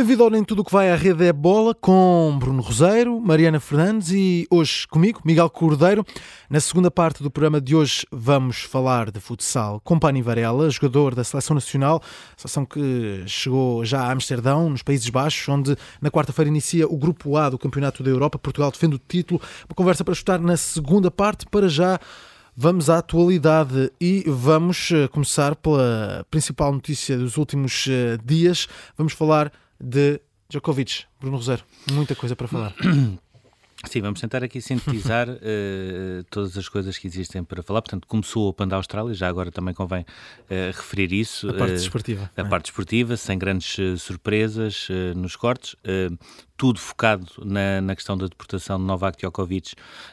Bem-vindo ao Nem Tudo que vai à rede é bola com Bruno Roseiro, Mariana Fernandes e hoje comigo, Miguel Cordeiro. Na segunda parte do programa de hoje vamos falar de futsal com Pani Varela, jogador da Seleção Nacional, seleção que chegou já a Amsterdão, nos Países Baixos, onde na quarta-feira inicia o Grupo A do Campeonato da Europa. Portugal defende o título. Uma conversa para escutar na segunda parte, para já Vamos à atualidade e vamos eh, começar pela principal notícia dos últimos eh, dias. Vamos falar de Djokovic, Bruno Rosero. Muita coisa para falar. Sim, vamos tentar aqui sintetizar uh, todas as coisas que existem para falar. Portanto, começou o Open da Austrália, já agora também convém uh, referir isso. A parte desportiva. Uh, a é? parte desportiva, sem grandes surpresas nos cortes tudo focado na, na questão da deportação de Novak Djokovic,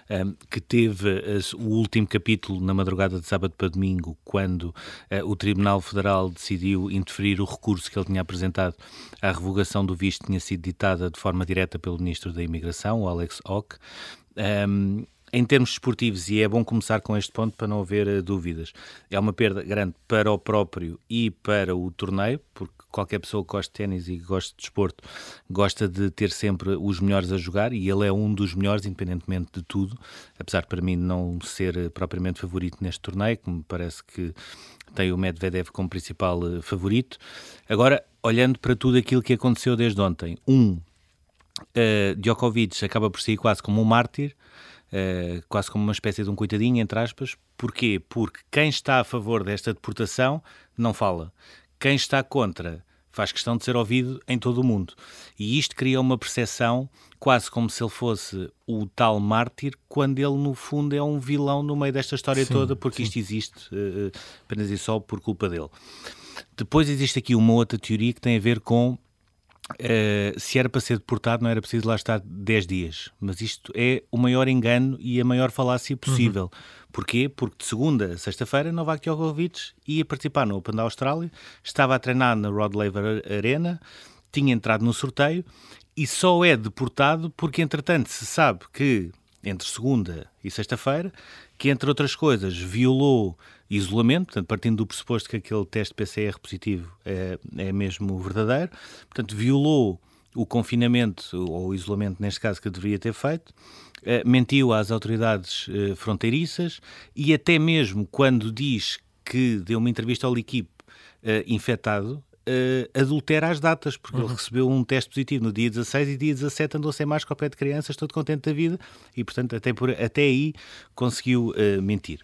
um, ehm, que teve uh, o último capítulo na madrugada de sábado para domingo, quando uh, o Tribunal Federal decidiu interferir o recurso que ele tinha apresentado à revogação do visto, tinha sido ditada de forma direta pelo Ministro da Imigração, o Alex Ock. Um, ehm, em termos esportivos, e é bom começar com este ponto para não haver uh, dúvidas, é uma perda grande para o próprio e para o torneio, porque qualquer pessoa que gosta de ténis e que gosta de desporto gosta de ter sempre os melhores a jogar e ele é um dos melhores, independentemente de tudo, apesar de para mim não ser uh, propriamente favorito neste torneio, que me parece que tem o Medvedev como principal uh, favorito. Agora, olhando para tudo aquilo que aconteceu desde ontem, um, uh, Djokovic acaba por sair quase como um mártir, uh, quase como uma espécie de um coitadinho, entre aspas. Porquê? Porque quem está a favor desta deportação não fala. Quem está contra faz questão de ser ouvido em todo o mundo. E isto cria uma percepção quase como se ele fosse o tal mártir, quando ele, no fundo, é um vilão no meio desta história sim, toda, porque sim. isto existe uh, apenas e só por culpa dele. Depois existe aqui uma outra teoria que tem a ver com Uh, se era para ser deportado, não era preciso lá estar 10 dias. Mas isto é o maior engano e a maior falácia possível. Uhum. Porquê? Porque de segunda a sexta-feira, Novak Djokovic ia participar no Open da Austrália, estava a treinar na Rod Laver Arena, tinha entrado no sorteio e só é deportado porque, entretanto, se sabe que entre segunda e sexta-feira, que entre outras coisas violou isolamento, portanto, partindo do pressuposto que aquele teste PCR positivo é, é mesmo verdadeiro, portanto, violou o confinamento, ou o isolamento neste caso, que deveria ter feito, eh, mentiu às autoridades eh, fronteiriças e até mesmo quando diz que deu uma entrevista ao L'Equipe eh, infectado, uh, adultera as datas, porque uhum. ele recebeu um teste positivo no dia 16 e dia 17 andou sem máscara ao pé de crianças, todo contente da vida, e portanto até, por, até aí conseguiu uh, mentir.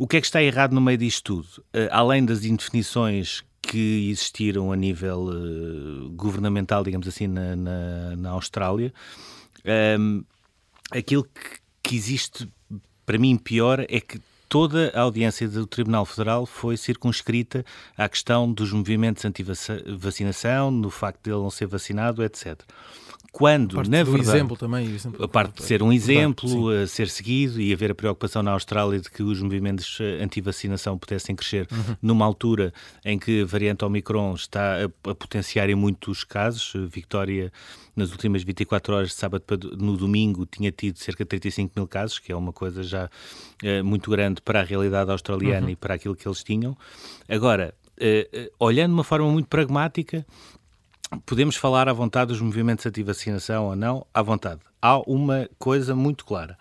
O que é que está errado no meio disto tudo? Uh, além das indefinições que existiram a nível governamental, digamos assim, na, na, na Austrália, um, ehm, aquilo que, que existe para mim pior é que toda a audiência do Tribunal Federal foi circunscrita à questão dos movimentos anti-vacinação, no facto de ele não ser vacinado, etc quando, na verdade, exemplo também, exemplo a parte de ser um exemplo, a ser seguido e haver a preocupação na Austrália de que os movimentos eh, anti-vacinação pudessem crescer uhum. numa altura em que a variante Omicron está a, a, potenciar em muitos casos. Victoria, nas últimas 24 horas de sábado para no domingo, tinha tido cerca de 35 mil casos, que é uma coisa já uh, muito grande para a realidade australiana uhum. e para aquilo que eles tinham. Agora, Uh, uh, olhando de uma forma muito pragmática, podemos falar à vontade dos movimentos anti-vacinação ou não, à vontade. Há uma coisa muito clara.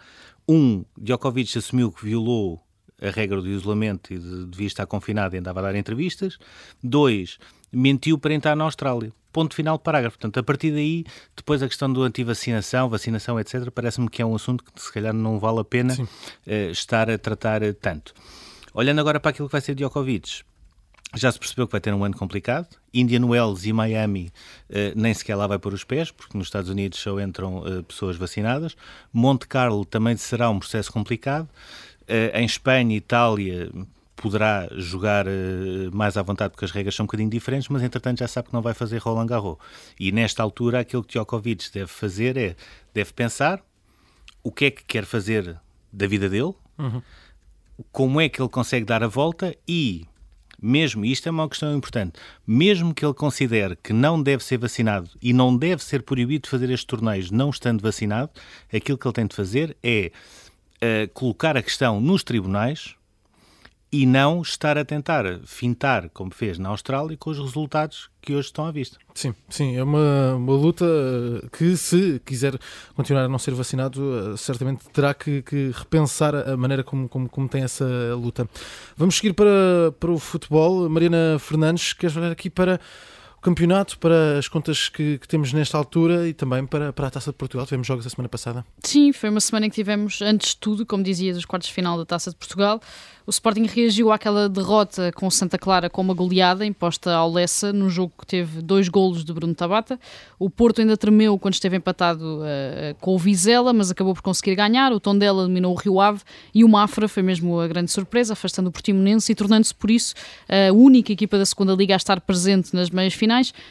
Um, Djokovic assumiu que violou a regra do isolamento e de, devia estar confinado e andava a dar entrevistas. Dois, mentiu para entrar na Austrália. Ponto final do parágrafo. Portanto, a partir daí, depois a questão do anti-vacinação, vacinação, etc., parece-me que é um assunto que se calhar não vale a pena uh, estar a tratar tanto. Olhando agora para aquilo que vai ser Djokovic, já se percebeu que vai ter um ano complicado. Indian Wells e Miami uh, nem sequer lá vai pôr os pés, porque nos Estados Unidos só entram uh, pessoas vacinadas. Monte Carlo também será um processo complicado. Uh, em Espanha, Itália, poderá jogar mais à vontade porque as regras são um bocadinho diferentes, mas entretanto já sabe que não vai fazer Roland Garros. E nesta altura aquilo que Djokovic deve fazer é, deve pensar o que é que quer fazer da vida dele, uhum. como é que ele consegue dar a volta e mesmo, e isto é uma questão importante, mesmo que ele considere que não deve ser vacinado e não deve ser proibido de fazer estes torneios não estando vacinado, aquilo que ele tem de fazer é uh, colocar a questão nos tribunais e não estar a tentar fintar, como fez na Austrália, com os resultados que hoje estão à vista. Sim, sim, é uma, uma luta que, se quiser continuar a não ser vacinado, certamente terá que, que repensar a maneira como, como, como, tem essa luta. Vamos seguir para, para o futebol. Mariana Fernandes, queres olhar aqui para o campeonato, para as contas que, que, temos nesta altura e também para, para a Taça de Portugal. Tivemos jogos a semana passada. Sim, foi uma semana em que tivemos, antes de tudo, como dizia, dos quartos de final da Taça de Portugal. O Sporting reagiu àquela derrota com Santa Clara com uma goleada imposta ao Lessa no jogo que teve dois golos de Bruno Tabata. O Porto ainda tremeu quando esteve empatado uh, com o Vizela, mas acabou por conseguir ganhar. O Tondela eliminou o Rio Ave e o Mafra foi mesmo a grande surpresa, afastando o Portimonense e tornando-se por isso a única equipa da segunda Liga a estar presente nas meias finais,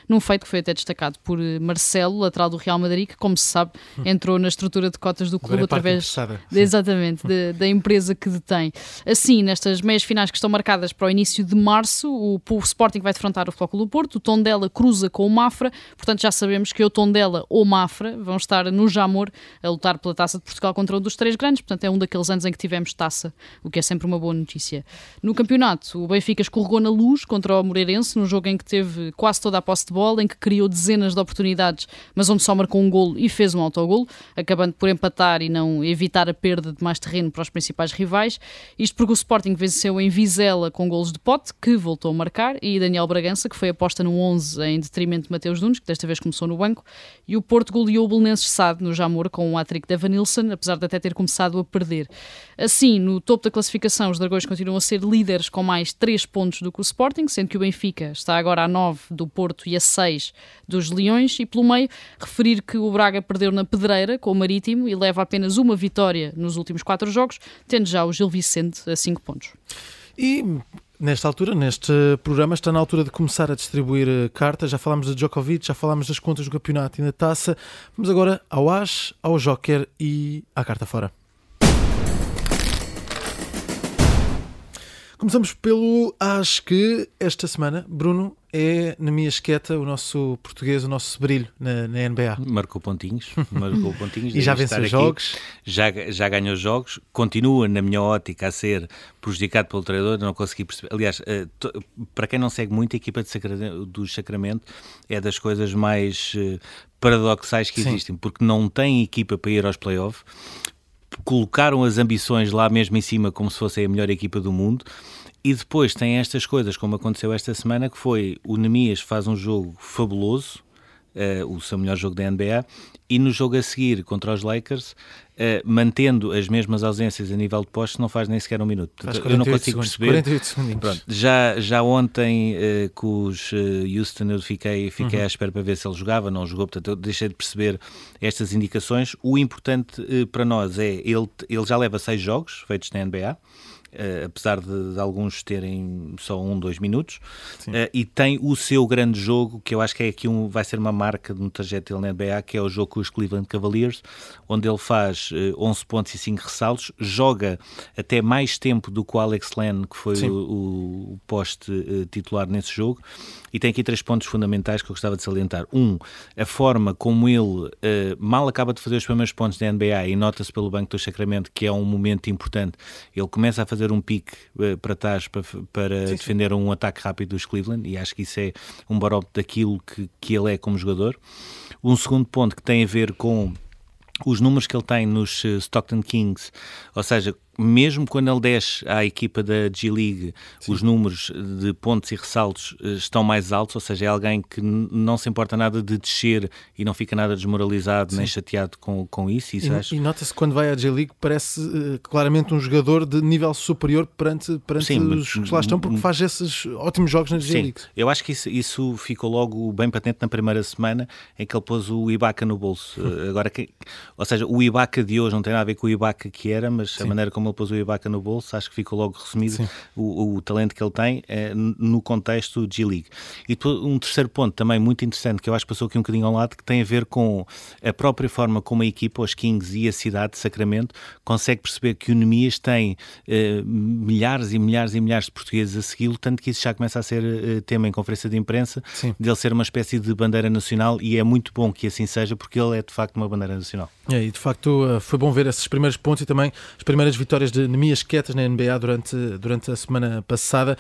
num feito que foi até destacado por Marcelo, lateral do Real Madrid, que, como se sabe, entrou na estrutura de cotas do clube é através de, exatamente de, da empresa que detém. Assim, nestas meias finais que estão marcadas para o início de março. O, o Sporting vai defrontar o Flóculo do Porto, o Tondela cruza com o Mafra, portanto já sabemos que o Tondela ou Mafra vão estar no Jamor a lutar pela Taça de Portugal contra um dos três grandes, portanto é um daqueles anos em que tivemos taça, o que é sempre uma boa notícia. No campeonato, o Benfica escorregou na luz contra o Moreirense, num jogo em que teve quase toda a posse de bola, em que criou dezenas de oportunidades, mas onde só marcou um golo e fez um autogolo, acabando por empatar e não evitar a perda de mais terreno para os principais rivais. Isto porque o Sporting Sporting venceu em Vizela com golos de pote, que voltou a marcar, e Daniel Bragança, que foi aposta no 11 em detrimento de Mateus Nunes, que desta vez começou no banco, e o Porto goleou o Belenenses Sade no Jamor com um hat-trick de Evanilson, apesar de até ter começado a perder. Assim, no topo da classificação, os Dragões continuam a ser líderes com mais 3 pontos do que o Sporting, sendo que o Benfica está agora a 9 do Porto e a 6 dos Leões, e pelo meio, referir que o Braga perdeu na Pedreira com o Marítimo e leva apenas uma vitória nos últimos 4 jogos, tendo já o Gil Vicente a 5 pontos. E Nesta altura, neste programa, está na altura de começar a distribuir eh, cartas. Já falámos de Djokovic, já falámos das contas do campeonato e da taça. Vamos agora ao As, ao Joker e à carta fora. Começamos pelo As que esta semana, Bruno, é na minha esqueta o nosso português, o nosso brilho na, na NBA. Marcou pontinhos, marcou pontinhos. e já venceu jogos. Já, já ganhou jogos, continua na minha ótica a ser prejudicado pelo treinador, não consegui perceber. Aliás, eh, para quem não segue muito, a equipa Sacramento, do Sacramento é das coisas mais eh, paradoxais que Sim. existem, porque não tem equipa para ir aos playoffs, colocaram as ambições lá mesmo em cima como se fosse a melhor equipa do mundo e depois tem estas coisas, como aconteceu esta semana, que foi o Nemias faz um jogo fabuloso, uh, o seu melhor jogo da NBA, e no jogo a seguir contra os Lakers, uh, mantendo as mesmas ausências a nível de postos, não faz nem sequer um minuto. eu não consigo segundos, perceber. 48 segundos. Pronto, já, já ontem uh, com os Houston eu fiquei, fiquei uhum. à espera para ver se ele jogava, não jogou, portanto eu deixei de perceber estas indicações. O importante para nós é, ele, ele já leva seis jogos feitos na NBA, Uh, apesar de, de, alguns terem só um, dois minutos, uh, e tem o seu grande jogo, que eu acho que é aqui um, vai ser uma marca no trajeto dele na NBA, que é o jogo com os Cleveland Cavaliers, onde ele faz uh, eh, 11 pontos e 5 ressaltos, joga até mais tempo do que o Alex Len, que foi o, o, poste titular nesse jogo, e tem aqui três pontos fundamentais que eu gostava de salientar. Um, a forma como ele uh, mal acaba de fazer os primeiros pontos da NBA e nota-se pelo Banco do Sacramento que é um momento importante. Ele começa a fazer um pique uh, para trás para, para sim, defender sim. um ataque rápido dos Cleveland e acho que isso é um barómetro daquilo que, que ele é como jogador. Um segundo ponto que tem a ver com os números que ele tem nos eh, Stockton Kings, ou seja, mesmo quando ele desce à equipa da G-League, os números de pontos e ressaltos eh, estão mais altos, ou seja, é alguém que não se importa nada de descer e não fica nada desmoralizado Sim. nem chateado com, com isso. isso e, e nota-se quando vai à G-League, parece uh, claramente um jogador de nível superior perante, perante Sim, os que lá estão, porque faz esses ótimos jogos na G-League. Eu acho que isso, isso ficou logo bem patente na primeira semana em que ele pôs o Ibaka no bolso. Agora, que, ou seja, o Ibaka de hoje não tem nada a ver com o Ibaka que era, mas Sim. a maneira como ele pôs o Ibaka no bolso, acho que ficou logo resumido o, o, talento que ele tem é, no contexto G-League. E um terceiro ponto também muito interessante, que eu acho que passou aqui um bocadinho ao lado, que tem a ver com a própria forma como a equipa, os Kings e a cidade de Sacramento consegue perceber que o Nemias tem uh, milhares e milhares e milhares de portugueses a segui-lo, tanto que isso já começa a ser uh, tema em conferência de imprensa, Sim. de ele ser uma espécie de bandeira nacional e é muito bom que assim seja, porque ele é de facto uma bandeira nacional. É, e de facto foi bom ver esses primeiros pontos e também as primeiras vitórias vitórias de Nemias Quietas na NBA durante, durante a semana passada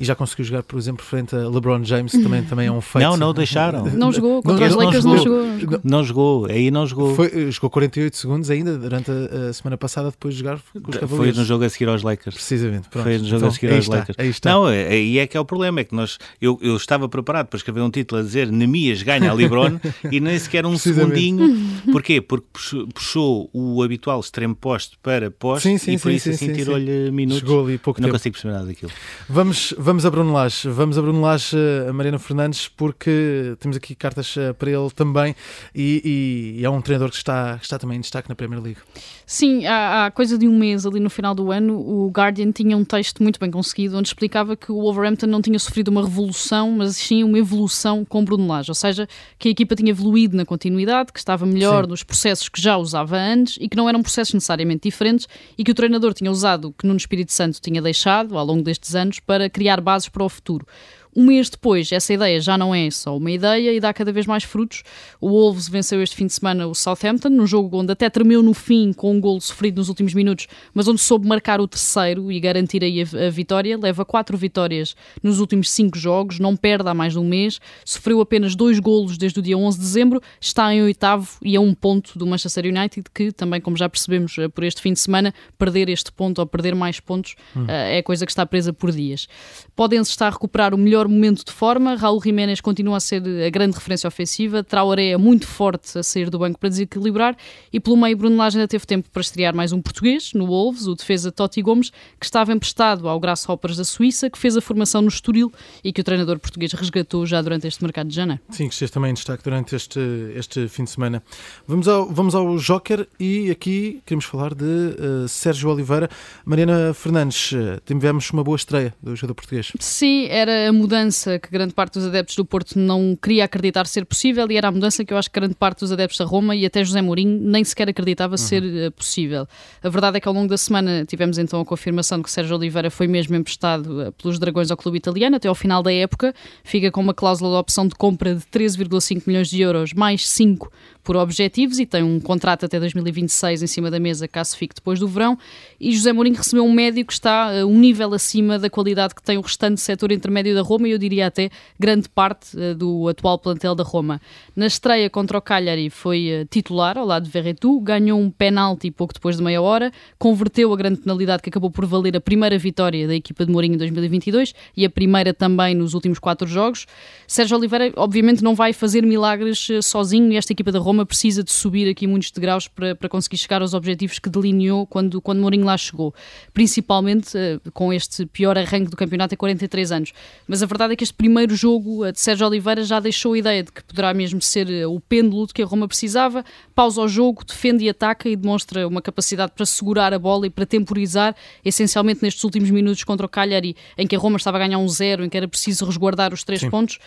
e já conseguiu jogar, por exemplo, frente a LeBron James, que também, também é um feito. Não, não deixaram. Não jogou, contra não, os Lakers não jogou. Não jogou, não jogou. aí não jogou. Foi, jogou 48 segundos ainda durante a, a, semana passada, depois de jogar com os Foi no jogo a seguir aos Lakers. Precisamente, pronto. Foi no jogo então, a seguir aos está, Lakers. Aí está. Não, é, aí é que é o problema, é que nós, eu, eu estava preparado para escrever um título a dizer Nemias ganha a LeBron e nem sequer um segundinho. Porquê? Porque puxou o habitual extremo poste para poste sim, sim, e por sim, isso assim tirou-lhe minutos. Chegou ali pouco não tempo. consigo perceber nada daquilo. Vamos, vamos a Bruno Lage vamos a Bruno Lage, a Mariana Fernandes, porque temos aqui cartas eh, para ele também e, e é um treinador que está, está também em destaque na Premier League. Sim, há, há, coisa de um mês ali no final do ano, o Guardian tinha um texto muito bem conseguido onde explicava que o Wolverhampton não tinha sofrido uma revolução, mas sim uma evolução com Bruno Lage, ou seja, que a equipa tinha evoluído na continuidade, que estava melhor sim. nos processos que já usava antes e que não eram processos necessariamente diferentes e que o treinador tinha usado, que no Espírito Santo tinha deixado ao longo destes anos para criar bases para o futuro. Um mês depois, essa ideia já não é só uma ideia e dá cada vez mais frutos. O Wolves venceu este fim de semana o Southampton, num jogo onde até tremeu no fim com um golo sofrido nos últimos minutos, mas onde soube marcar o terceiro e garantir aí a, a vitória. Leva quatro vitórias nos últimos cinco jogos, não perde há mais de um mês, sofreu apenas dois golos desde o dia 11 de dezembro, está em oitavo e é um ponto do Manchester United que também, como já percebemos eh, por este fim de semana, perder este ponto ou perder mais pontos hum. Eh, é coisa que está presa por dias. Podem-se estar a recuperar o melhor momento de forma. Raul Jiménez continua a ser a grande referência ofensiva. Traoré é muito forte a sair do banco para desequilibrar. E pelo meio, Bruno Lage ainda teve tempo para estrear mais um português no Wolves, o defesa Totti Gomes, que estava emprestado ao Grasshoppers da Suíça, que fez a formação no Estoril e que o treinador português resgatou já durante este mercado de janeiro. Sim, que esteve também em destaque durante este, este fim de semana. Vamos ao, vamos ao Joker e aqui queremos falar de uh, Sérgio Oliveira. Mariana Fernandes, uh, tivemos uma boa estreia do jogador português. Sim, era a mudança mudança que grande parte dos adeptos do Porto não queria acreditar ser possível e era a mudança que eu acho que grande parte dos adeptos da Roma e até José Mourinho nem sequer acreditava uhum. ser uh, possível. A verdade é que ao longo da semana tivemos então a confirmação de que Sérgio Oliveira foi mesmo emprestado uh, pelos Dragões ao clube italiano até ao final da época, fica com uma cláusula de opção de compra de 13,5 milhões de euros mais 5 por objetivos e tem um contrato até 2026 em cima da mesa, caso fique depois do verão. E José Mourinho recebeu um médio que está uh, um nível acima da qualidade que tem o restante setor intermédio da Roma e eu diria até grande parte uh, do atual plantel da Roma. Na estreia contra o Cagliari foi uh, titular ao lado de Verretu, ganhou um penalti pouco depois de meia hora, converteu a grande penalidade que acabou por valer a primeira vitória da equipa de Mourinho em 2022 e a primeira também nos últimos quatro jogos. Sérgio Oliveira, obviamente, não vai fazer milagres sozinho e esta equipa da Roma Roma precisa de subir aqui muitos degraus para, para conseguir chegar aos objetivos que delineou quando, quando Mourinho lá chegou, principalmente com este pior arranque do campeonato em 43 anos. Mas a verdade é que este primeiro jogo de Sérgio Oliveira já deixou a ideia de que poderá mesmo ser uh, o pêndulo de que a Roma precisava, pausa o jogo, defende e ataca e demonstra uma capacidade para segurar a bola e para temporizar, essencialmente nestes últimos minutos contra o Cagliari, em que a Roma estava a ganhar um zero, em que era preciso resguardar os três Sim. pontos,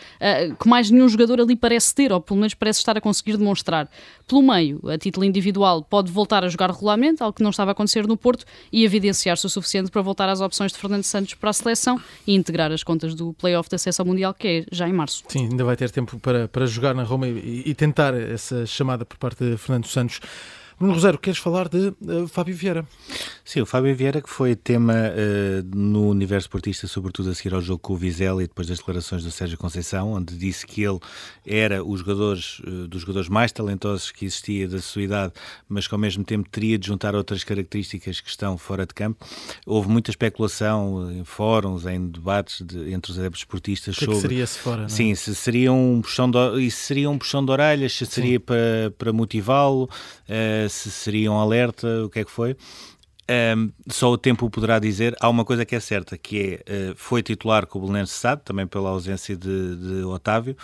que mais nenhum jogador ali parece ter, ou pelo menos parece estar a conseguir demonstrar. Pelo meio, a título individual, pode voltar a jogar regularmente, algo que não estava a acontecer no Porto, e evidenciar-se o suficiente para voltar às opções de Fernando Santos para a seleção e integrar as contas do playoff de acesso ao Mundial, que é já em março. Sim, ainda vai ter tempo para, para jogar na Roma e, e tentar essa chamada por parte de Fernando Santos. Bruno Rosero, queres falar de uh, Fábio Vieira? Sim, o Fábio Vieira que foi tema uh, no universo esportista, sobretudo a seguir ao jogo com o Vizela e depois das declarações do Sérgio Conceição, onde disse que ele era o jogador, uh, dos jogadores mais talentosos que existia da sua idade, mas que ao mesmo tempo teria de juntar outras características que estão fora de campo. Houve muita especulação em fóruns, em debates de, entre os adeptos esportistas que sobre... Que seria se fora, não é? Sim, se seria um puxão de, isso seria um puxão de orelhas, se seria para, para motivá-lo, uh, se seria um alerta, o que é que foi. Um, só o tempo o poderá dizer. Há uma coisa que é certa, que é, uh, foi titular com o Belenenses Sade, também pela ausência de, de Otávio,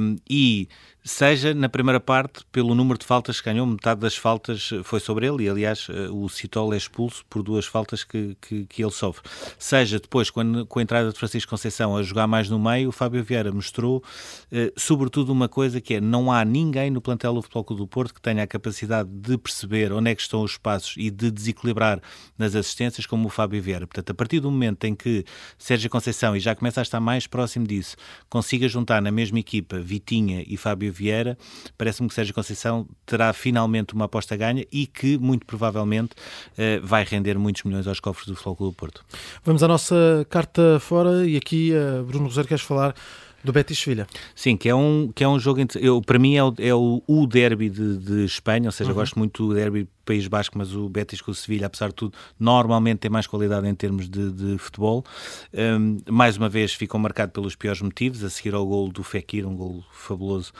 um, e seja na primeira parte pelo número de faltas que ganhou, metade das faltas foi sobre ele e aliás eh, o Citol é expulso por duas faltas que, que, que ele sofre. Seja depois quando, com a entrada de Francisco Conceição a jogar mais no meio, o Fábio Vieira mostrou eh, sobretudo uma coisa que é não há ninguém no plantel do Futebol Clube do Porto que tenha a capacidade de perceber onde é que estão os espaços e de desequilibrar nas assistências como o Fábio Vieira. Portanto, a partir do momento em que Sérgio Conceição, e já começa a estar mais próximo disso, consiga juntar na mesma equipa Vitinha e Fábio Vieira, parece-me que Sérgio Conceição terá finalmente uma aposta ganha e que, muito provavelmente, uh, vai render muitos milhões aos cofres do Futebol Clube do Porto. Vamos à nossa carta fora e aqui, uh, Bruno Rosário, queres falar do Betis Sevilha. Sim, que é um, que é um jogo. Eu, para mim é o, é o, o derby de, de Espanha, ou seja, uhum. gosto muito do derby País Basco, mas o Betis com o Sevilha, apesar de tudo, normalmente tem mais qualidade em termos de, de futebol. Um, mais uma vez ficou marcado pelos piores motivos, a seguir ao gol do Fekir, um gol fabuloso.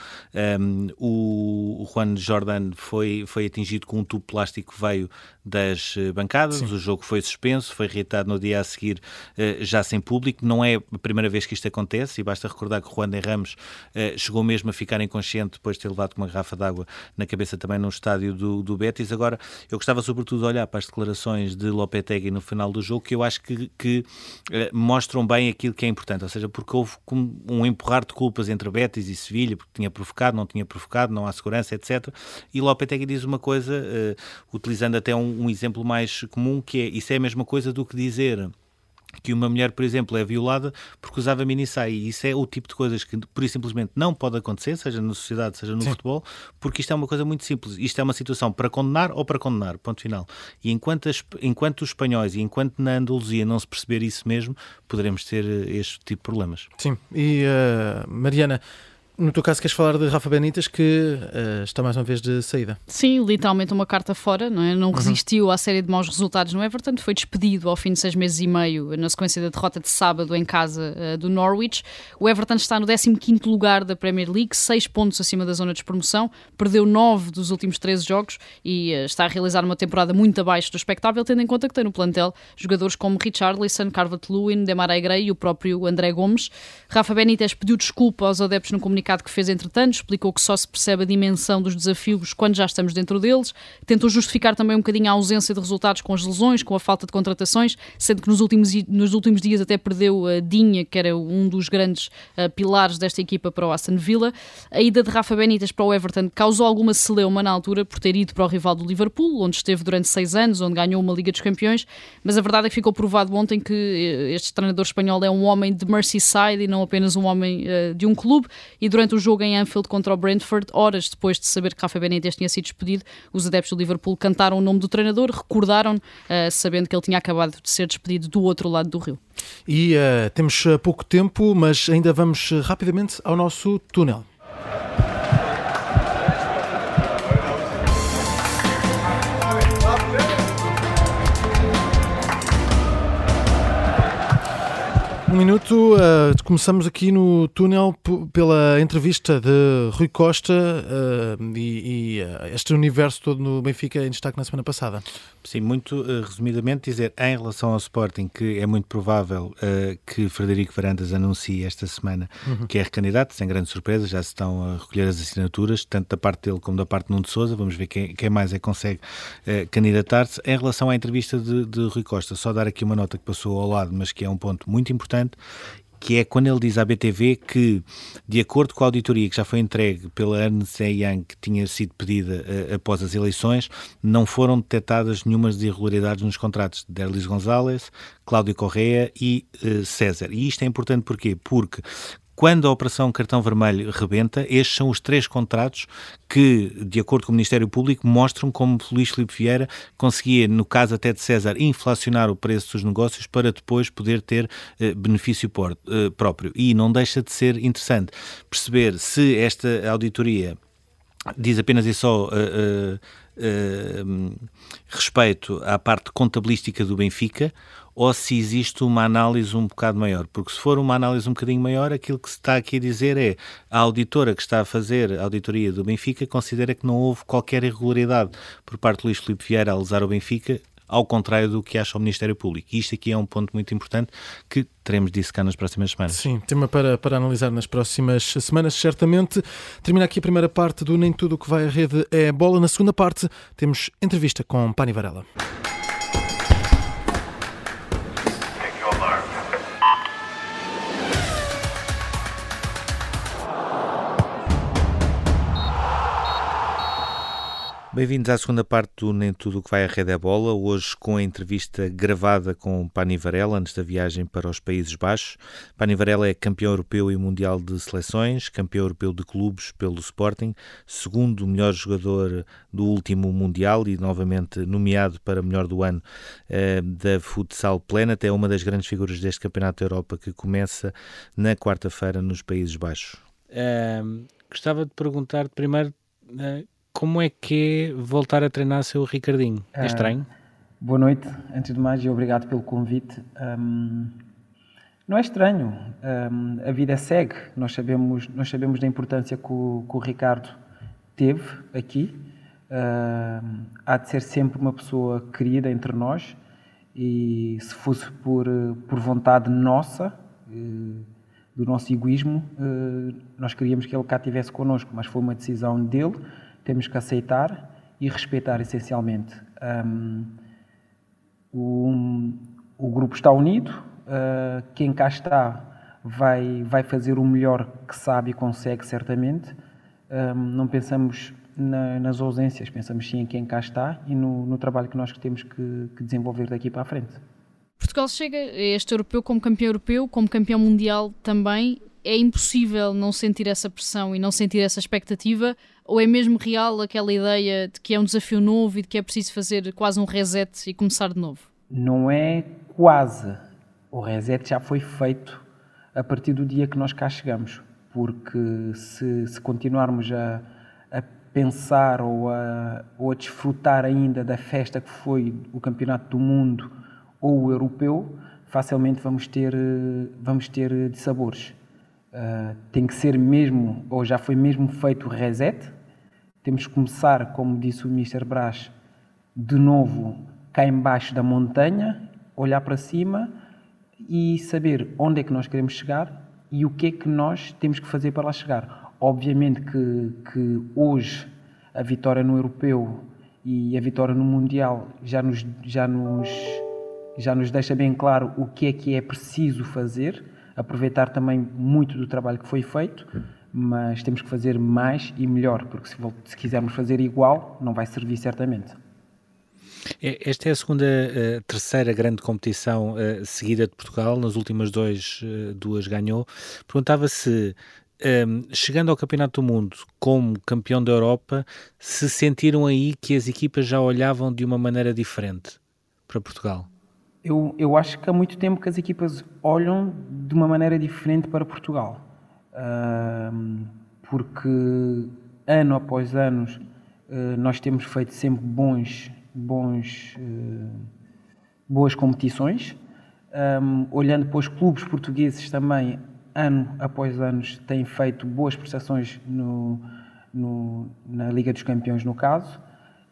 Um, o, o Juan Jordan foi, foi atingido com um tubo plástico que veio das eh, bancadas, Sim. o jogo foi suspenso, foi reitado no dia a seguir uh, já sem público. Não é a primeira vez que isto acontece e basta recordar que o Juan de Ramos uh, chegou mesmo a ficar inconsciente depois de ter levado uma garrafa de água na cabeça também no estádio do, do Betis. Agora, eu gostava sobretudo de olhar para as declarações de Lopetegui no final do jogo, que eu acho que, que eh, mostram bem aquilo que é importante, ou seja, porque houve um empurrar de culpas entre Betis e Sevilha, porque tinha provocado, não tinha provocado, não há segurança, etc. E Lopetegui diz uma coisa, uh, utilizando até um, um exemplo mais comum, que é, isso é a mesma coisa do que dizer que uma mulher, por exemplo, é violada porque usava mini saia. E isso é o tipo de coisas que, por isso simplesmente, não pode acontecer, seja na sociedade, seja no Sim. futebol, porque isto é uma coisa muito simples. Isto é uma situação para condenar ou para condenar, ponto final. E enquanto, as, enquanto os espanhóis e enquanto na Andaluzia não se perceber isso mesmo, poderemos ter eh, este tipo de problemas. Sim. E, uh, Mariana, no teu caso, queres falar de Rafa Benitas, que uh, está mais uma vez de saída. Sim, literalmente uma carta fora, não é? Não uhum. resistiu à série de maus resultados no Everton, foi despedido ao fim de seis meses e meio, na sequência da derrota de sábado em casa uh, do Norwich. O Everton está no 15 lugar da Premier League, seis pontos acima da zona de promoção, perdeu nove dos últimos 13 jogos e uh, está a realizar uma temporada muito abaixo do expectável, tendo em conta que tem no plantel jogadores como Richarlison, Carvalho-Lewin, Demarai Gray e o próprio André Gomes. Rafa Benítez pediu desculpa aos adeptos no comunicado comunicado que fez entretanto, explicou que só se percebe a dimensão dos desafios quando já estamos dentro deles, tentou justificar também um bocadinho a ausência de resultados com as lesões, com a falta de contratações, sendo que nos últimos, nos últimos dias até perdeu a Dinha, que era um dos grandes uh, pilares desta equipa para o Aston Villa. A ida de Rafa Benítez para o Everton causou alguma celeuma na altura por ter ido para o rival do Liverpool, onde esteve durante seis anos, onde ganhou uma Liga dos Campeões, mas a verdade é que ficou provado ontem que eh, este treinador espanhol é um homem de Merseyside e não apenas um homem uh, de um clube, e durante durante o jogo em Anfield contra o Brentford, horas depois de saber que Rafa Benítez tinha sido despedido, os adeptos do Liverpool cantaram o nome do treinador, recordaram, uh, sabendo que ele tinha acabado de ser despedido do outro lado do rio. E uh, temos eh, pouco tempo, mas ainda vamos rapidamente ao nosso túnel. Um minuto, uh, começamos aqui no túnel pela entrevista de Rui Costa uh, e, e uh, este universo todo no Benfica em destaque na semana passada. Sim, muito resumidamente dizer em relação ao Sporting que é muito provável que Frederico Varandas anuncie esta semana uhum. que é recandidato, sem grande surpresa, já se estão a recolher as assinaturas, tanto da parte dele como da parte de Nuno de Souza, vamos ver quem, quem mais é que consegue candidatar-se. Em relação à entrevista de, de Rui Costa, só dar aqui uma nota que passou ao lado, mas que é um ponto muito importante importante, que é quando ele diz à BTV que, de acordo com a auditoria que já foi entregue pela Ernst Young, que tinha sido pedida uh, após as eleições, não foram detectadas nenhumas irregularidades nos contratos de Derlis Gonzalez, Cláudio Correia e uh, César. E isto é importante porquê? Porque quando a Operação Cartão Vermelho rebenta, estes são os três contratos que, de acordo com o Ministério Público, mostram como Luís Filipe Vieira conseguia, no caso até de César, inflacionar o preço dos negócios para depois poder ter eh, benefício por, eh, próprio. E não deixa de ser interessante perceber se esta auditoria diz apenas e só uh, respeito à parte contabilística do Benfica ou se existe uma análise um bocado maior. Porque se for uma análise um bocadinho maior, aquilo que se está aqui a dizer é a auditora que está a fazer a auditoria do Benfica considera que não houve qualquer irregularidade por parte de Luís Filipe Vieira a lesar o Benfica, ao contrário do que acha o Ministério Público. E isto aqui é um ponto muito importante que teremos disso cá nas próximas semanas. Sim, tema para, para analisar nas próximas semanas, certamente. Termina aqui a primeira parte do Nem Tudo o que vai à rede é bola. Na segunda parte temos entrevista com Pani Varela. Bem-vindos à segunda parte do Nem Tudo o que vai à Rede é Bola, hoje com a entrevista gravada com Pani Varela antes da viagem para os Países Baixos. Pani Varela é campeão europeu e mundial de seleções, campeão europeu de clubes pelo Sporting, segundo melhor jogador do último Mundial e novamente nomeado para melhor do ano eh, da Futsal Planet. É uma das grandes figuras deste Campeonato da Europa que começa na quarta-feira nos Países Baixos. gostava de perguntar primeiro uh, como é que é voltar a treinar seu Ricardinho? É ah, estranho? boa noite, antes de mais, e obrigado pelo convite. Um, não é estranho, um, a vida segue. Nós sabemos, nós sabemos da importância que o, que o Ricardo teve aqui. Uh, há de ser sempre uma pessoa querida entre nós e se fosse por, por vontade nossa, uh, do nosso egoísmo, uh, nós queríamos que ele cá estivesse connosco, mas foi uma decisão dele temos que aceitar e respeitar essencialmente. Um, o, o, grupo está unido, uh, quem cá está vai, vai fazer o melhor que sabe e consegue, certamente. Um, não pensamos na, nas ausências, pensamos sim em quem cá está e no, no trabalho que nós temos que, que desenvolver daqui para a frente. Portugal chega a este europeu como campeão europeu, como campeão mundial também. É impossível não sentir essa pressão e não sentir essa expectativa ou é mesmo real aquela ideia de que é um desafio novo e de que é preciso fazer quase um reset e começar de novo? Não é quase. O reset já foi feito a partir do dia que nós cá chegamos. Porque se, se continuarmos a, a pensar ou a, ou a desfrutar ainda da festa que foi o Campeonato do Mundo ou o Europeu, facilmente vamos ter, vamos ter dissabores. Uh, tem que ser mesmo, ou já foi mesmo feito o reset, temos que começar, como disse o Mr. Brás, de novo cá embaixo da montanha, olhar para cima e saber onde é que nós queremos chegar e o que é que nós temos que fazer para lá chegar. Obviamente que, que hoje a vitória no Europeu e a vitória no Mundial já nos, já, nos, já nos deixa bem claro o que é que é preciso fazer, aproveitar também muito do trabalho que foi feito mas temos que fazer mais e melhor, porque se, se quisermos fazer igual, não vai servir certamente. É, esta é a segunda, uh, terceira grande competição uh, seguida de Portugal, nas últimas dois, uh, duas ganhou. Perguntava se, ehm, chegando ao Campeonato do Mundo como campeão da Europa, se sentiram aí que as equipas já olhavam de uma maneira diferente para Portugal? Eu, eu acho que há muito tempo que as equipas olham de uma maneira diferente para Portugal porque ano após ano ah, nós temos feito sempre bons, bons, ah, boas competições. olhando para os clubes portugueses também, ano após ano, têm feito boas prestações no, no, na Liga dos Campeões, no caso.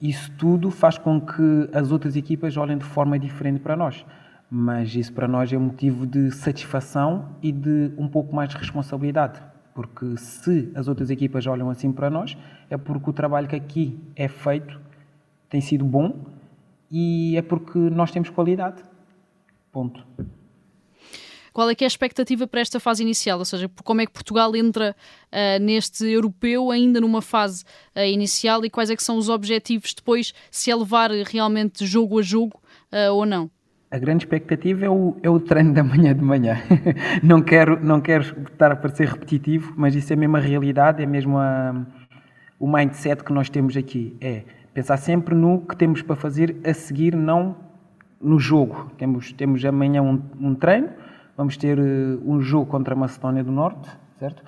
Isso tudo faz com que as outras equipas olhem de forma diferente para nós mas isso para nós é um motivo de satisfação e de um pouco mais de responsabilidade. Porque se as outras equipas olham assim para nós, é porque o trabalho que aqui é feito tem sido bom e é porque nós temos qualidade. Ponto. Qual é que é a expectativa para esta fase inicial? Ou seja, como é que Portugal entra uh, neste europeu ainda numa fase uh, inicial e quais é que são os objetivos depois, se é levar realmente jogo a jogo uh, ou não? A grande expectativa é o, é o treino da manhã de manhã. não, quero, não quero estar a parecer repetitivo, mas isso é mesmo a realidade, é mesmo a, o mindset que nós temos aqui. É pensar sempre no que temos para fazer a seguir, não no jogo. Temos, temos amanhã um, um treino, vamos ter uh, um jogo contra a Macedónia do Norte, certo?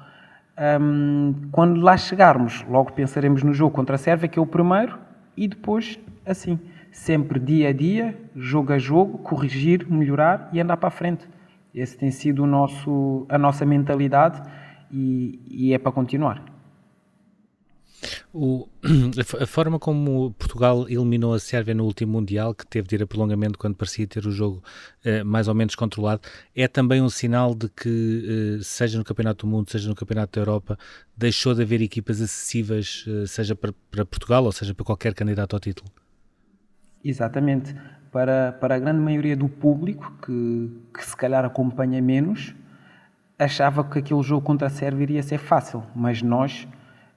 Um, quando lá chegarmos, logo pensaremos no jogo contra a Sérvia, que é o primeiro, e depois assim sempre dia a dia, jogo a jogo, corrigir, melhorar e andar para a frente. Esse tem sido o nosso, a nossa mentalidade e, e é para continuar. O, a forma como Portugal eliminou a Sérvia no último Mundial, que teve de ir a prolongamento quando parecia ter o jogo eh, mais ou menos controlado, é também um sinal de que, eh, seja no Campeonato do Mundo, seja no Campeonato da Europa, deixou de haver equipas acessíveis, eh, seja para, para Portugal ou seja para qualquer candidato ao título. Exatamente. Para, para a grande maioria do público, que, que se calhar acompanha menos, achava que aquele jogo contra a Sérvia iria ser fácil, mas nós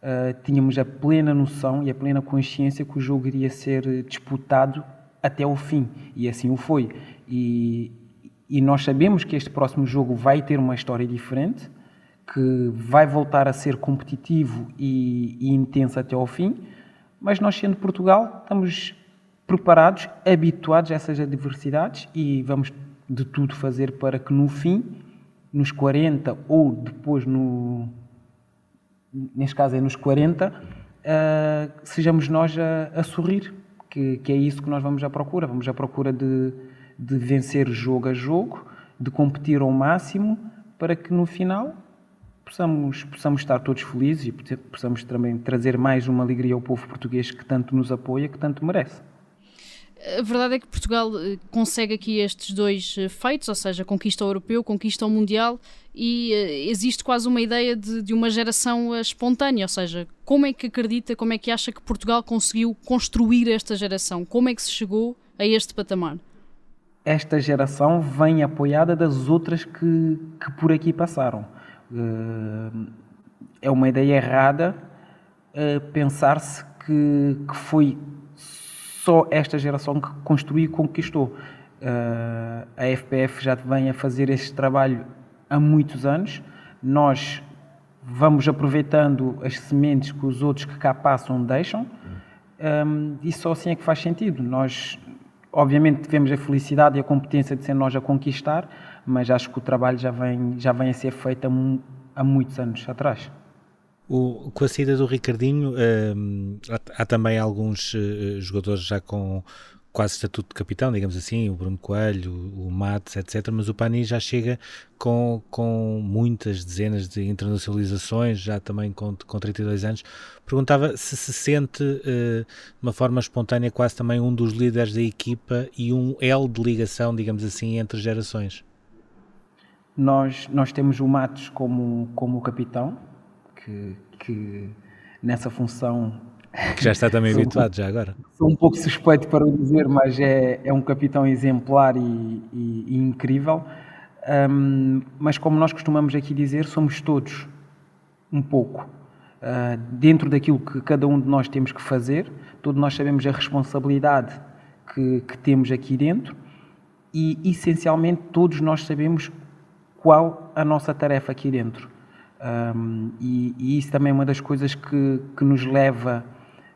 uh, tínhamos a plena noção e a plena consciência que o jogo iria ser disputado até o fim, e assim o foi. E, e nós sabemos que este próximo jogo vai ter uma história diferente, que vai voltar a ser competitivo e, e intenso até ao fim, mas nós, sendo Portugal, estamos preparados, habituados a essas adversidades e vamos de tudo fazer para que no fim, nos 40 ou depois no. Neste caso é nos 40, uh, eh, sejamos nós a, a sorrir, que, que, é isso que nós vamos à procura. Vamos à procura de, de vencer jogo a jogo, de competir ao máximo, para que no final possamos, possamos estar todos felizes e possamos também trazer mais uma alegria ao povo português que tanto nos apoia, que tanto merece. A verdade é que Portugal eh, consegue aqui estes dois eh, feitos, ou seja, conquista o europeu, conquista o mundial, e eh, existe quase uma ideia de, de, uma geração espontânea, ou seja, como é que acredita, como é que acha que Portugal conseguiu construir esta geração? Como é que se chegou a este patamar? Esta geração vem apoiada das outras que, que por aqui passaram. É uma ideia errada pensar-se que, que foi só esta geração que construiu e conquistou. Uh, a FPF já vem a fazer este trabalho há muitos anos. Nós vamos aproveitando as sementes que os outros que cá passam deixam um, e só assim é que faz sentido. Nós, obviamente, tivemos a felicidade e a competência de ser nós a conquistar, mas acho que o trabalho já vem, já vem a ser feito há, há muitos anos atrás. O, com a saída do Ricardinho, uh, há, há, também alguns uh, jogadores já com quase estatuto de capitão, digamos assim, o Bruno Coelho, o, o Matos, etc. Mas o Pani já chega com, com muitas dezenas de internacionalizações, já também com, com 32 anos. Perguntava se se sente uh, de uma forma espontânea quase também um dos líderes da equipa e um elo de ligação, digamos assim, entre gerações. Nós, nós temos o Matos como, como capitão, que, que nessa função. Que já está também habituado, um, já agora. Sou um pouco suspeito para o dizer, mas é, é um capitão exemplar e, e, e incrível. Um, mas como nós costumamos aqui dizer, somos todos um pouco. Uh, dentro daquilo que cada um de nós temos que fazer, todos nós sabemos a responsabilidade que, que temos aqui dentro e, essencialmente, todos nós sabemos qual a nossa tarefa aqui dentro. Um, e, e, isso também é uma das coisas que, que nos leva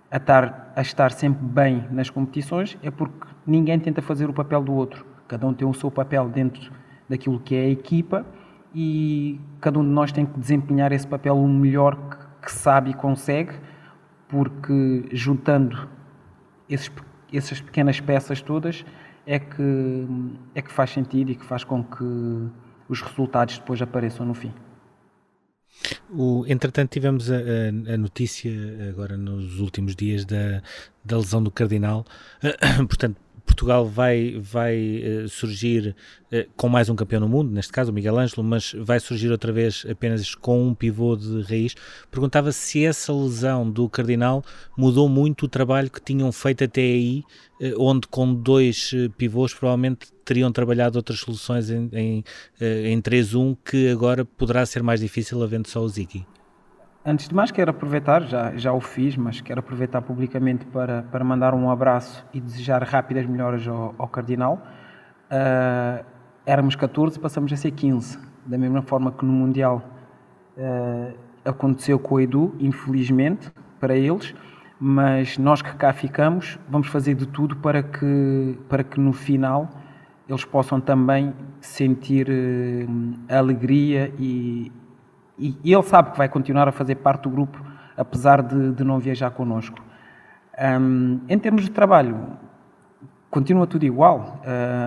a estar, a estar sempre bem nas competições, é porque ninguém tenta fazer o papel do outro. Cada um tem o seu papel dentro daquilo que é a equipa e cada um de nós tem que desempenhar esse papel o melhor que, que sabe e consegue, porque juntando esses, essas pequenas peças todas é que, é que faz sentido e que faz com que os resultados depois apareçam no fim. O, entretanto, tivemos a, a, notícia agora nos últimos dias da, da lesão do Cardinal. Portanto, Portugal vai, vai uh, surgir uh, com mais um campeão no mundo, neste caso o Miguel Ângelo, mas vai surgir outra vez apenas com um pivô de raiz. Perguntava se essa lesão do Cardinal mudou muito o trabalho que tinham feito até aí, uh, onde com dois pivôs provavelmente teriam trabalhado outras soluções em, em, em 3-1 que agora poderá ser mais difícil havendo só o Ziki. Antes de mais, quero aproveitar, já, já o fiz, mas quero aproveitar publicamente para, para mandar um abraço e desejar rápidas melhoras ao, ao Cardinal. Uh, éramos 14, passamos a ser 15, da mesma forma que no Mundial uh, aconteceu com o Edu, infelizmente, para eles, mas nós que cá ficamos, vamos fazer de tudo para que, para que no final eles possam também sentir uh, alegria e e, ele sabe que vai continuar a fazer parte do grupo, apesar de, de não viajar connosco. Um, em termos de trabalho, continua tudo igual.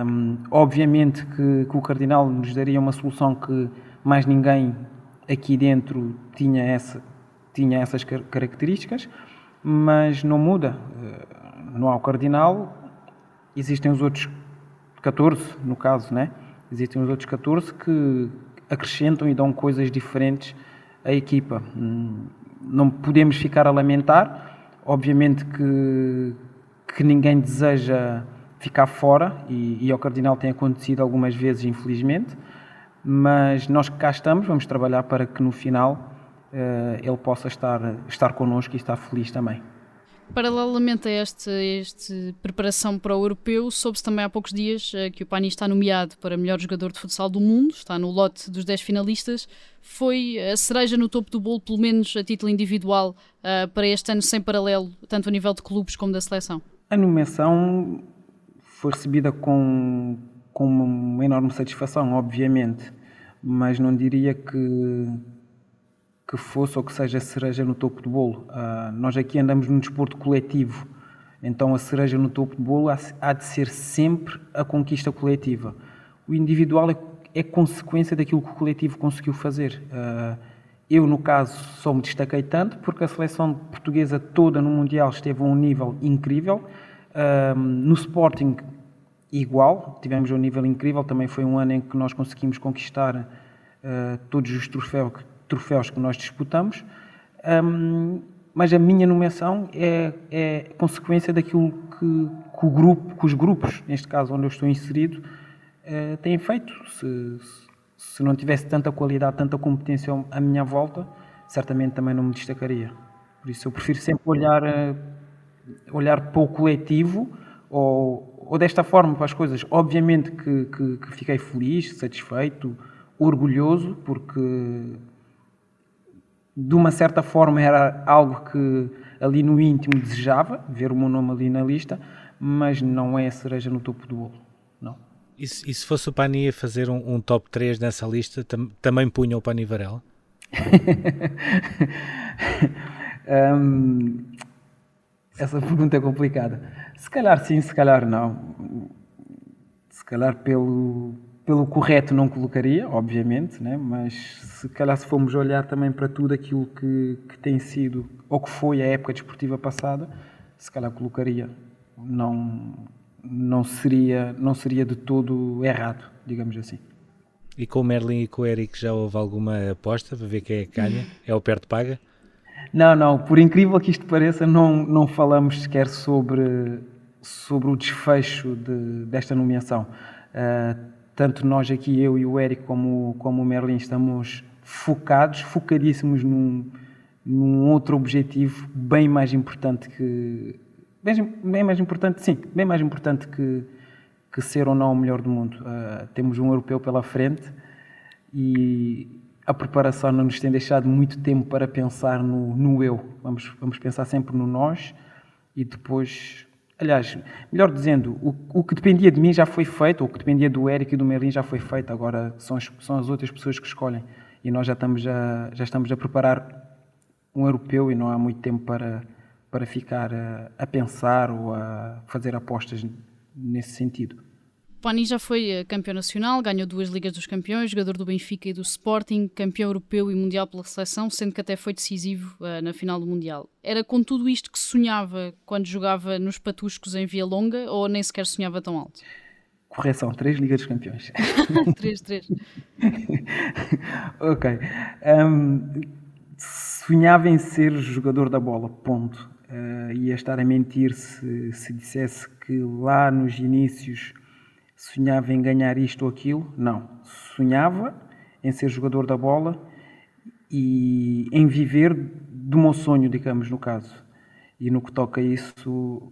Um, obviamente que, que, o Cardinal nos daria uma solução que mais ninguém aqui dentro tinha, essa, tinha essas características, mas não muda. Uh, não há o Cardinal, existem os outros 14, no caso, né? Existem os outros 14 que, acrescentam e dão coisas diferentes à equipa. Hum, não podemos ficar a lamentar, obviamente que, que ninguém deseja ficar fora, e, e ao Cardinal tem acontecido algumas vezes, infelizmente, mas nós que cá estamos, vamos trabalhar para que no final ele possa estar, estar connosco e estar feliz também. Paralelamente a esta, este preparação para o europeu, soube-se também há poucos dias uh, que o Pani está nomeado para melhor jogador de futsal do mundo, está no lote dos 10 finalistas. Foi a cereja no topo do bolo, pelo menos a título individual, uh, para este ano sem paralelo, tanto a nível de clubes como da seleção? A nomeação foi recebida com, com uma enorme satisfação, obviamente, mas não diria que que fosse ou que seja a cereja no topo do bolo. Uh, nós aqui andamos num desporto coletivo, então a cereja no topo do bolo há, de ser sempre a conquista coletiva. O individual é, é, consequência daquilo que o coletivo conseguiu fazer. Uh, eu, no caso, só me destaquei tanto porque a seleção portuguesa toda no Mundial esteve a um nível incrível. Uh, no Sporting, igual, tivemos um nível incrível. Também foi um ano em que nós conseguimos conquistar todos os troféus troféus que nós disputamos, um, mas a minha nomeação é, é consequência daquilo que, que, o grupo, que os grupos, neste caso onde eu estou inserido, uh, têm feito. Se, se não tivesse tanta qualidade, tanta competência à minha volta, certamente também não me destacaria. Por isso eu prefiro sempre olhar, uh, olhar para o coletivo ou, ou desta forma para as coisas. Obviamente que, que, que fiquei feliz, satisfeito, orgulhoso, porque de uma certa forma era algo que ali no íntimo desejava, ver o meu nome ali na lista, mas não é a cereja no topo do bolo, não. E se, e se fosse o Pani a fazer um, um, top 3 nessa lista, tam, também punha o Pani Varela? um, essa pergunta é complicada. Se calhar sim, se calhar não. Se calhar pelo, pelo correto não colocaria, obviamente, né? mas se calhar se formos olhar também para tudo aquilo que, que tem sido ou que foi a época desportiva passada, se calhar colocaria. Não, não, seria, não seria de todo errado, digamos assim. E com o Merlin e com o Eric já houve alguma aposta para ver quem é que ganha? É o perto paga? Não, não, por incrível que isto pareça, não, não falamos sequer sobre, sobre o desfecho de, desta nomeação. Uh, tanto nós aqui, eu e o Eric, como, como o Merlin, estamos focados, focadíssimos num, num outro objetivo bem mais importante que. Bem, bem, mais importante, sim, bem mais importante que, que ser ou não o melhor do mundo. Uh, temos um europeu pela frente e a preparação não nos tem deixado muito tempo para pensar no, no eu. Vamos, vamos pensar sempre no nós e depois Aliás, melhor dizendo, o, o, que dependia de mim já foi feito, o que dependia do Eric e do Merlin já foi feito, agora são as, são as outras pessoas que escolhem. E nós já estamos a, já estamos a preparar um europeu e não há muito tempo para, para ficar a, a pensar ou a fazer apostas nesse sentido. Pani já foi eh, campeão nacional, ganhou duas Ligas dos Campeões, jogador do Benfica e do Sporting, campeão europeu e mundial pela seleção, sendo que até foi decisivo uh, na final do Mundial. Era com tudo isto que sonhava quando jogava nos Patuscos em Via Longa ou nem sequer sonhava tão alto? Correção, três Ligas dos Campeões. três, três. ok. Um, sonhava em ser jogador da bola, ponto. Uh, ia estar a mentir se, se dissesse que lá nos inícios sonhava em ganhar isto ou aquilo, não. Sonhava em ser jogador da bola e em viver do meu sonho, digamos, no caso. E no que toca a isso,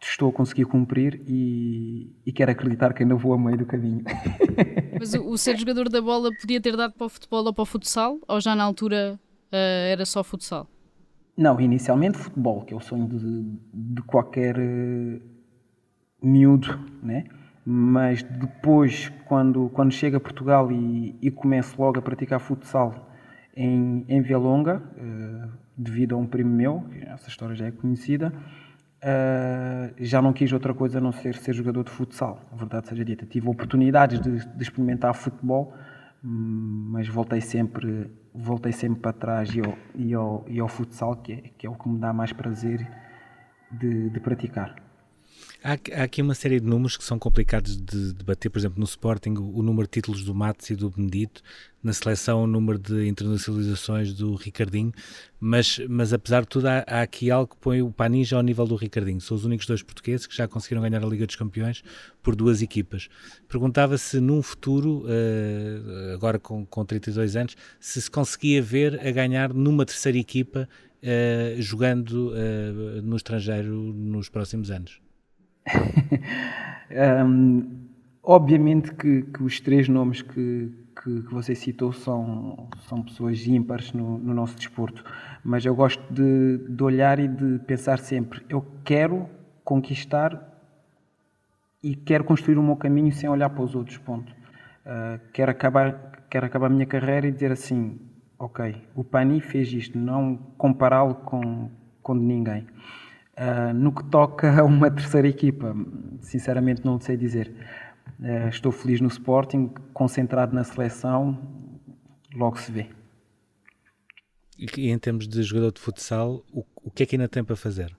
estou a conseguir cumprir e, e quero acreditar que ainda vou a meio do caminho. Mas o, o, ser jogador da bola podia ter dado para o futebol ou para o futsal? Ou já na altura uh, era só futsal? Não, inicialmente futebol, que é o sonho de, de qualquer uh, miúdo, né? mas depois, quando, quando chega a Portugal e, e começo logo a praticar futsal em, em Vialonga, uh, devido a um primo meu, essa história já é conhecida, uh, já não quis outra coisa a não ser ser jogador de futsal, a verdade seja dita. Tive oportunidades de, de experimentar futebol, mas voltei sempre, voltei sempre para trás e ao, e ao, e ao futsal, que é, que é o que me dá mais prazer de, de praticar. Há, há, aqui uma série de números que são complicados de debater, por exemplo, no Sporting, o, número de títulos do Matos e do Benedito, na seleção o número de internacionalizações do Ricardinho, mas, mas apesar de tudo há, há aqui algo que põe o Panija ao nível do Ricardinho. São os únicos dois portugueses que já conseguiram ganhar a Liga dos Campeões por duas equipas. Perguntava se num futuro, uh, agora com, com 32 anos, se se conseguia ver a ganhar numa terceira equipa uh, jogando uh, no estrangeiro nos próximos anos. um, obviamente que, que, os três nomes que, que, que, você citou são, são pessoas ímpares no, no nosso desporto, mas eu gosto de, de, olhar e de pensar sempre: eu quero conquistar e quero construir o meu caminho sem olhar para os outros. Ponto. Uh, quero, acabar, quero acabar a minha carreira e dizer assim: ok, o Pani fez isto, não compará-lo com, com ninguém. Uh, no que toca a uma terceira equipa, sinceramente não sei dizer. Uh, estou feliz no Sporting, concentrado na seleção, logo se vê. E em termos de jogador de futsal, o, o que é que ainda tem para fazer?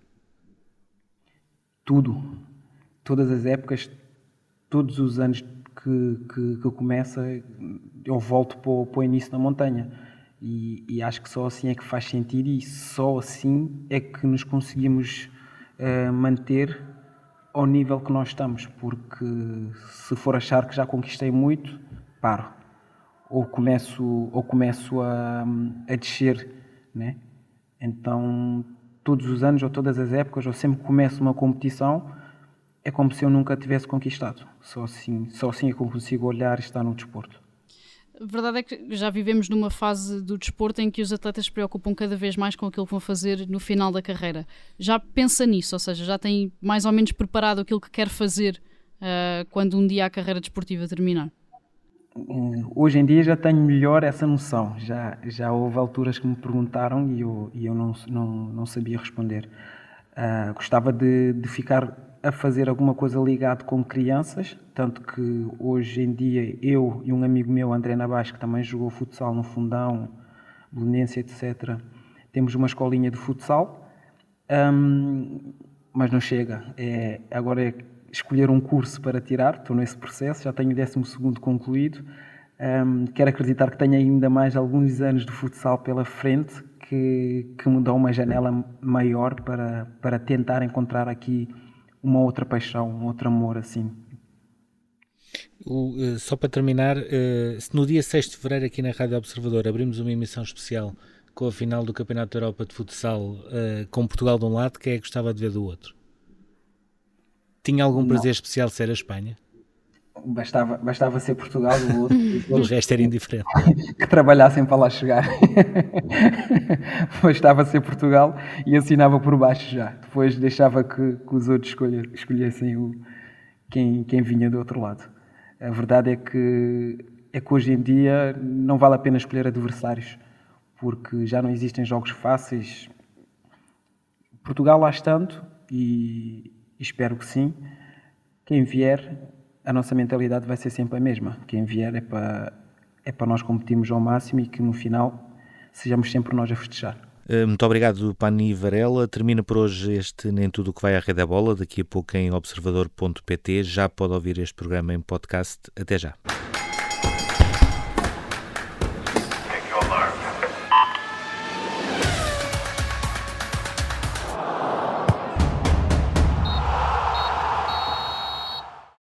Tudo. Todas as épocas, todos os anos que, que, que começa, eu volto para o, para o início da montanha. E, e, acho que só assim é que faz sentido e só assim é que nos conseguimos uh, manter ao nível que nós estamos, porque se for achar que já conquistei muito, paro. Ou começo, ou começo a, a descer, né? Então, todos os anos ou todas as épocas, ou sempre começo uma competição, é como se eu nunca tivesse conquistado. Só assim, só assim é que eu consigo olhar e estar no desporto. A verdade é que já vivemos numa fase do desporto em que os atletas se preocupam cada vez mais com aquilo que vão fazer no final da carreira. Já pensa nisso, ou seja, já tem mais ou menos preparado aquilo que quer fazer uh, quando um dia a carreira desportiva terminar? Hum, hoje em dia já tenho melhor essa noção. Já, já houve alturas que me perguntaram e eu, e eu não, não, não sabia responder. Uh, gostava de, de ficar a fazer alguma coisa ligado com crianças, tanto que hoje em dia eu e um amigo meu, André Nabas, que também jogou futsal no Fundão, Belenense, etc., temos uma escolinha de futsal, um, mas não chega. É, agora é escolher um curso para tirar, estou nesse processo, já tenho o 12 concluído. Um, quero acreditar que tenho ainda mais alguns anos de futsal pela frente, que, que me dão uma janela maior para, para tentar encontrar aqui uma outra paixão, um outro amor assim. O, uh, só para terminar, uh, se no dia 6 de fevereiro aqui na Rádio Observador abrimos uma emissão especial com a final do Campeonato da Europa de Futsal uh, com Portugal de um lado, quem é que gostava de ver do outro? Tinha algum Não. prazer especial ser a Espanha? Bastava, bastava ser Portugal do outro. o resto era indiferente. que trabalhassem para lá chegar. bastava ser Portugal e assinava por baixo já. Depois deixava que, que os outros escolher, escolhessem o, quem, quem vinha do outro lado. A verdade é que, é que hoje em dia não vale a pena escolher adversários, porque já não existem jogos fáceis. Portugal lá estando, e espero que sim, quem vier a nossa mentalidade vai ser sempre a mesma. Quem vier é para, é para nós competirmos ao máximo e que no final sejamos sempre nós a festejar. Eh, muito obrigado, Pani Varela. Termina por hoje este Nem Tudo que vai à Rede da Bola. Daqui a pouco em observador.pt já pode ouvir este programa em podcast. Até já.